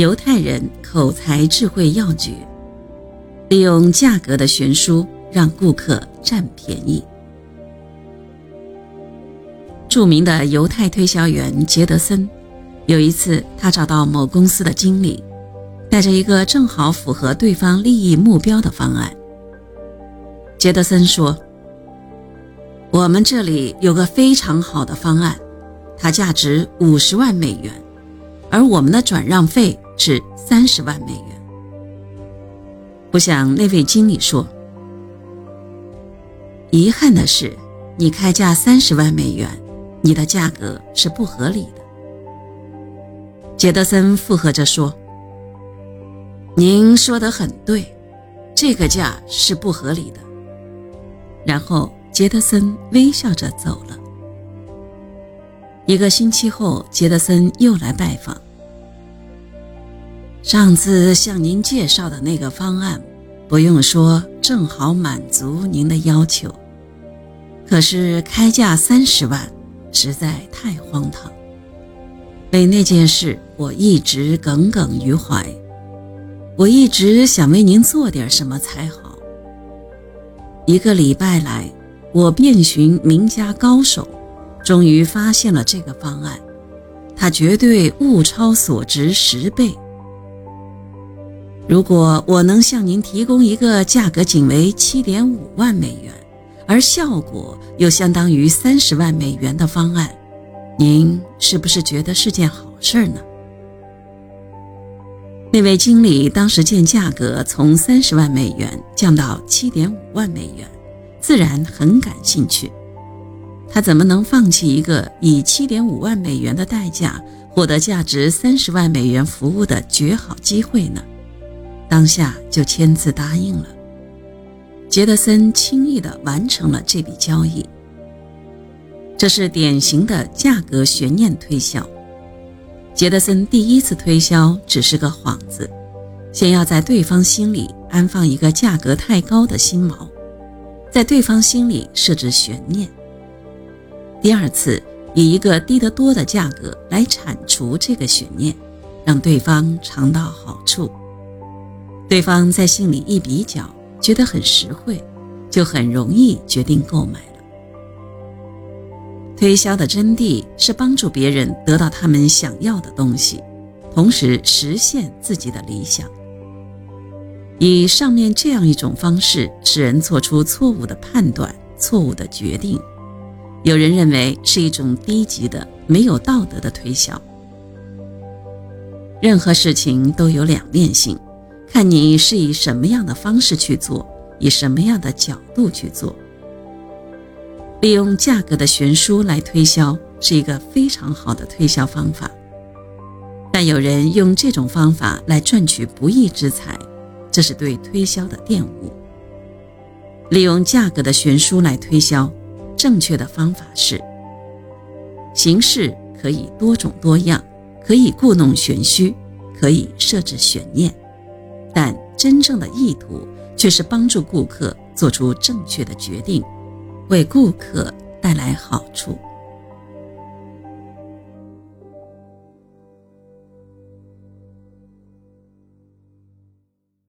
犹太人口才智慧要诀，利用价格的悬殊让顾客占便宜。著名的犹太推销员杰德森，有一次他找到某公司的经理，带着一个正好符合对方利益目标的方案。杰德森说：“我们这里有个非常好的方案，它价值五十万美元，而我们的转让费是三十万美元。”不想那位经理说：“遗憾的是，你开价三十万美元。”你的价格是不合理的，杰德森附和着说：“您说的很对，这个价是不合理的。”然后杰德森微笑着走了。一个星期后，杰德森又来拜访。上次向您介绍的那个方案，不用说，正好满足您的要求。可是开价三十万。实在太荒唐。为那件事，我一直耿耿于怀。我一直想为您做点什么才好。一个礼拜来，我遍寻名家高手，终于发现了这个方案。它绝对物超所值十倍。如果我能向您提供一个价格仅为七点五万美元。而效果又相当于三十万美元的方案，您是不是觉得是件好事呢？那位经理当时见价格从三十万美元降到七点五万美元，自然很感兴趣。他怎么能放弃一个以七点五万美元的代价获得价值三十万美元服务的绝好机会呢？当下就签字答应了。杰德森轻易地完成了这笔交易。这是典型的价格悬念推销。杰德森第一次推销只是个幌子，先要在对方心里安放一个价格太高的心锚，在对方心里设置悬念。第二次以一个低得多的价格来铲除这个悬念，让对方尝到好处。对方在心里一比较。觉得很实惠，就很容易决定购买了。推销的真谛是帮助别人得到他们想要的东西，同时实现自己的理想。以上面这样一种方式使人做出错误的判断、错误的决定，有人认为是一种低级的、没有道德的推销。任何事情都有两面性。看你是以什么样的方式去做，以什么样的角度去做。利用价格的悬殊来推销是一个非常好的推销方法，但有人用这种方法来赚取不义之财，这是对推销的玷污。利用价格的悬殊来推销，正确的方法是：形式可以多种多样，可以故弄玄虚，可以设置悬念。但真正的意图却是帮助顾客做出正确的决定，为顾客带来好处。